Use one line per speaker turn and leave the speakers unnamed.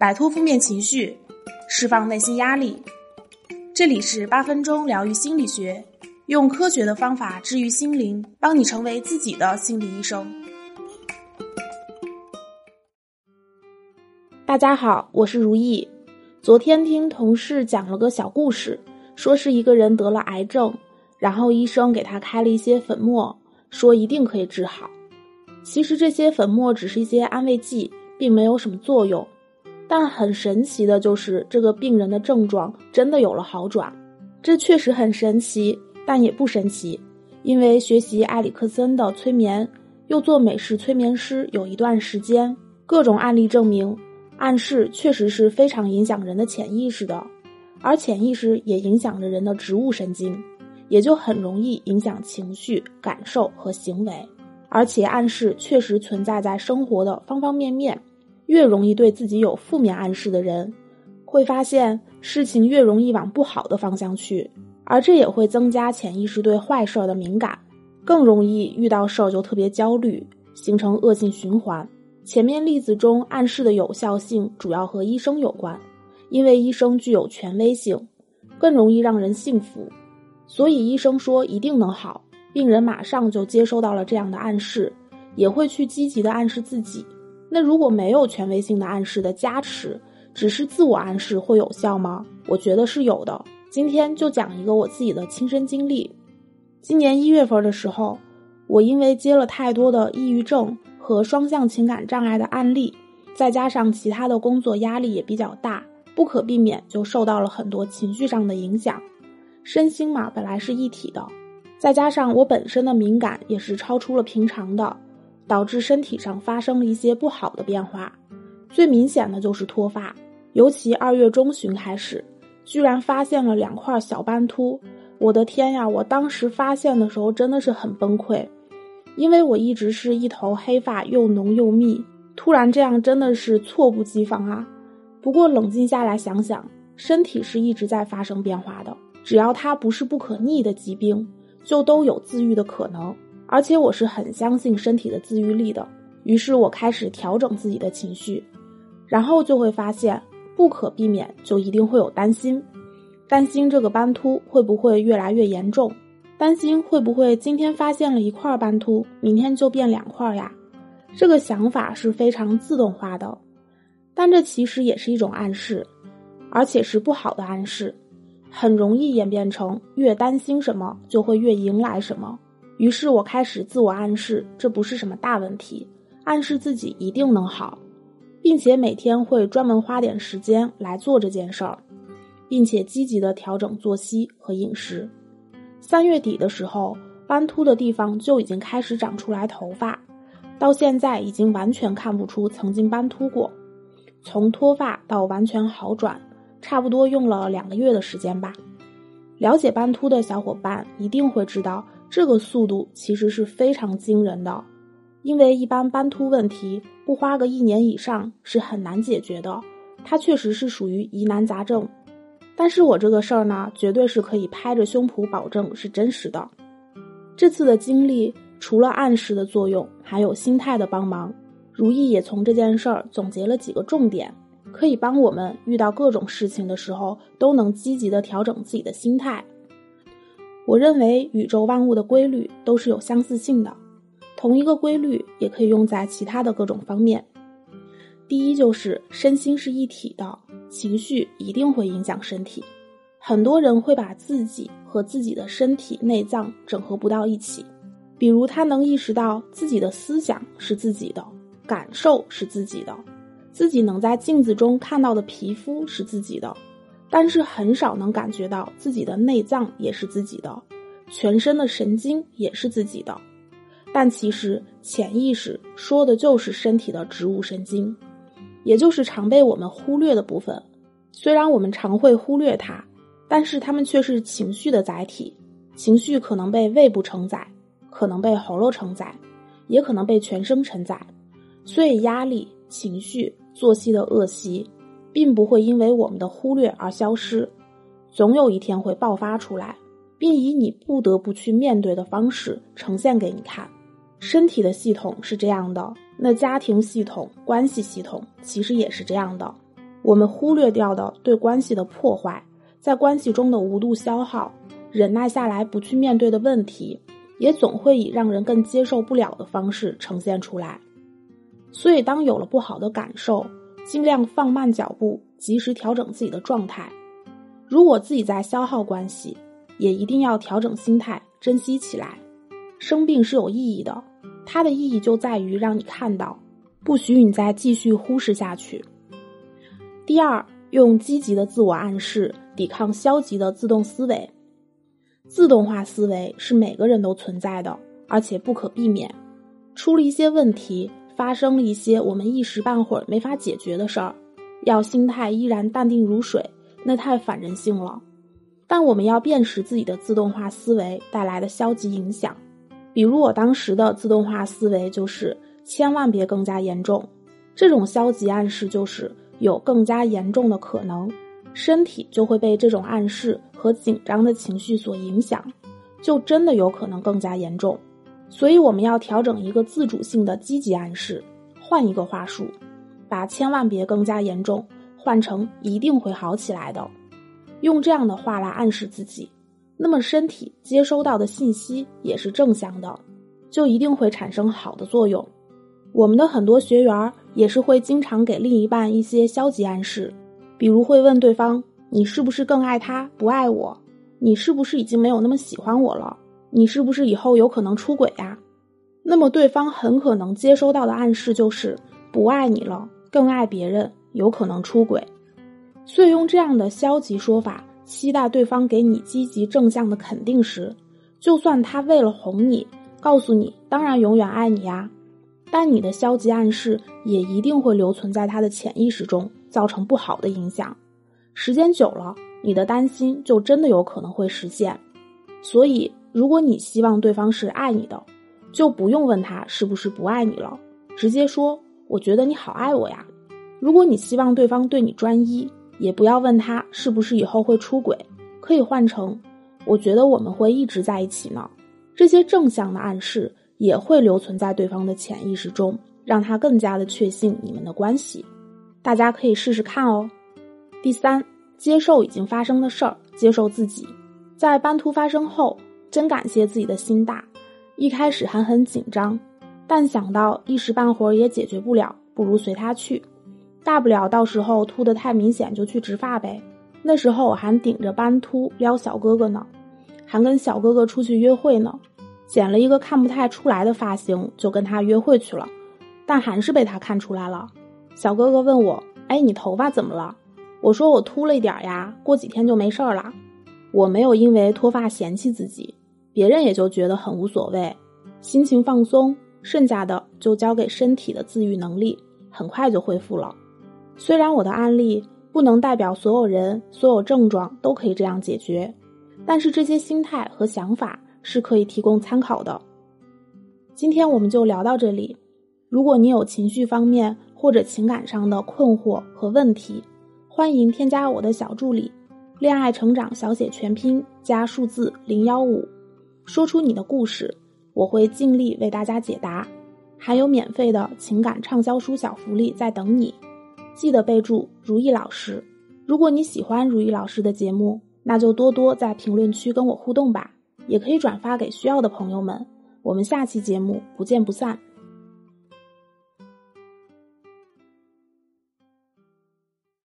摆脱负面情绪，释放内心压力。这里是八分钟疗愈心理学，用科学的方法治愈心灵，帮你成为自己的心理医生。
大家好，我是如意。昨天听同事讲了个小故事，说是一个人得了癌症，然后医生给他开了一些粉末，说一定可以治好。其实这些粉末只是一些安慰剂，并没有什么作用。但很神奇的就是，这个病人的症状真的有了好转。这确实很神奇，但也不神奇，因为学习埃里克森的催眠，又做美式催眠师有一段时间，各种案例证明，暗示确实是非常影响人的潜意识的，而潜意识也影响着人的植物神经，也就很容易影响情绪、感受和行为。而且暗示确实存在在生活的方方面面，越容易对自己有负面暗示的人，会发现事情越容易往不好的方向去，而这也会增加潜意识对坏事儿的敏感，更容易遇到事儿就特别焦虑，形成恶性循环。前面例子中暗示的有效性主要和医生有关，因为医生具有权威性，更容易让人信服，所以医生说一定能好。病人马上就接收到了这样的暗示，也会去积极的暗示自己。那如果没有权威性的暗示的加持，只是自我暗示会有效吗？我觉得是有的。今天就讲一个我自己的亲身经历。今年一月份的时候，我因为接了太多的抑郁症和双向情感障碍的案例，再加上其他的工作压力也比较大，不可避免就受到了很多情绪上的影响。身心嘛，本来是一体的。再加上我本身的敏感也是超出了平常的，导致身体上发生了一些不好的变化。最明显的就是脱发，尤其二月中旬开始，居然发现了两块小斑秃。我的天呀！我当时发现的时候真的是很崩溃，因为我一直是一头黑发又浓又密，突然这样真的是猝不及防啊。不过冷静下来想想，身体是一直在发生变化的，只要它不是不可逆的疾病。就都有自愈的可能，而且我是很相信身体的自愈力的。于是我开始调整自己的情绪，然后就会发现，不可避免就一定会有担心，担心这个斑秃会不会越来越严重，担心会不会今天发现了一块斑秃，明天就变两块呀？这个想法是非常自动化的，但这其实也是一种暗示，而且是不好的暗示。很容易演变成越担心什么就会越迎来什么，于是我开始自我暗示这不是什么大问题，暗示自己一定能好，并且每天会专门花点时间来做这件事儿，并且积极的调整作息和饮食。三月底的时候，斑秃的地方就已经开始长出来头发，到现在已经完全看不出曾经斑秃过，从脱发到完全好转。差不多用了两个月的时间吧。了解斑秃的小伙伴一定会知道，这个速度其实是非常惊人的。因为一般斑秃问题不花个一年以上是很难解决的，它确实是属于疑难杂症。但是我这个事儿呢，绝对是可以拍着胸脯保证是真实的。这次的经历除了暗示的作用，还有心态的帮忙。如意也从这件事儿总结了几个重点。可以帮我们遇到各种事情的时候，都能积极的调整自己的心态。我认为宇宙万物的规律都是有相似性的，同一个规律也可以用在其他的各种方面。第一就是身心是一体的，情绪一定会影响身体。很多人会把自己和自己的身体内脏整合不到一起，比如他能意识到自己的思想是自己的，感受是自己的。自己能在镜子中看到的皮肤是自己的，但是很少能感觉到自己的内脏也是自己的，全身的神经也是自己的。但其实潜意识说的就是身体的植物神经，也就是常被我们忽略的部分。虽然我们常会忽略它，但是它们却是情绪的载体。情绪可能被胃部承载，可能被喉咙承载，也可能被全身承载。所以压力。情绪、作息的恶习，并不会因为我们的忽略而消失，总有一天会爆发出来，并以你不得不去面对的方式呈现给你看。身体的系统是这样的，那家庭系统、关系系统其实也是这样的。我们忽略掉的对关系的破坏，在关系中的无度消耗，忍耐下来不去面对的问题，也总会以让人更接受不了的方式呈现出来。所以，当有了不好的感受，尽量放慢脚步，及时调整自己的状态。如果自己在消耗关系，也一定要调整心态，珍惜起来。生病是有意义的，它的意义就在于让你看到，不许你再继续忽视下去。第二，用积极的自我暗示抵抗消极的自动思维。自动化思维是每个人都存在的，而且不可避免。出了一些问题，发生了一些我们一时半会儿没法解决的事儿，要心态依然淡定如水。那太反人性了，但我们要辨识自己的自动化思维带来的消极影响。比如我当时的自动化思维就是千万别更加严重，这种消极暗示就是有更加严重的可能，身体就会被这种暗示和紧张的情绪所影响，就真的有可能更加严重。所以我们要调整一个自主性的积极暗示，换一个话术，把千万别更加严重。换成一定会好起来的，用这样的话来暗示自己，那么身体接收到的信息也是正向的，就一定会产生好的作用。我们的很多学员也是会经常给另一半一些消极暗示，比如会问对方：“你是不是更爱他，不爱我？你是不是已经没有那么喜欢我了？你是不是以后有可能出轨呀？”那么对方很可能接收到的暗示就是不爱你了，更爱别人。有可能出轨，所以用这样的消极说法，期待对方给你积极正向的肯定时，就算他为了哄你，告诉你当然永远爱你呀，但你的消极暗示也一定会留存在他的潜意识中，造成不好的影响。时间久了，你的担心就真的有可能会实现。所以，如果你希望对方是爱你的，就不用问他是不是不爱你了，直接说：“我觉得你好爱我呀。”如果你希望对方对你专一，也不要问他是不是以后会出轨，可以换成“我觉得我们会一直在一起呢”。这些正向的暗示也会留存在对方的潜意识中，让他更加的确信你们的关系。大家可以试试看哦。第三，接受已经发生的事儿，接受自己。在斑秃发生后，真感谢自己的心大。一开始还很紧张，但想到一时半会儿也解决不了，不如随他去。大不了到时候秃的太明显就去植发呗。那时候我还顶着斑秃撩小哥哥呢，还跟小哥哥出去约会呢，剪了一个看不太出来的发型就跟他约会去了，但还是被他看出来了。小哥哥问我：“哎，你头发怎么了？”我说：“我秃了一点呀，过几天就没事儿了。”我没有因为脱发嫌弃自己，别人也就觉得很无所谓，心情放松，剩下的就交给身体的自愈能力，很快就恢复了。虽然我的案例不能代表所有人，所有症状都可以这样解决，但是这些心态和想法是可以提供参考的。今天我们就聊到这里。如果你有情绪方面或者情感上的困惑和问题，欢迎添加我的小助理“恋爱成长小写全拼加数字零幺五”，说出你的故事，我会尽力为大家解答。还有免费的情感畅销书小福利在等你。记得备注如意老师。如果你喜欢如意老师的节目，那就多多在评论区跟我互动吧，也可以转发给需要的朋友们。我们下期节目不见不散。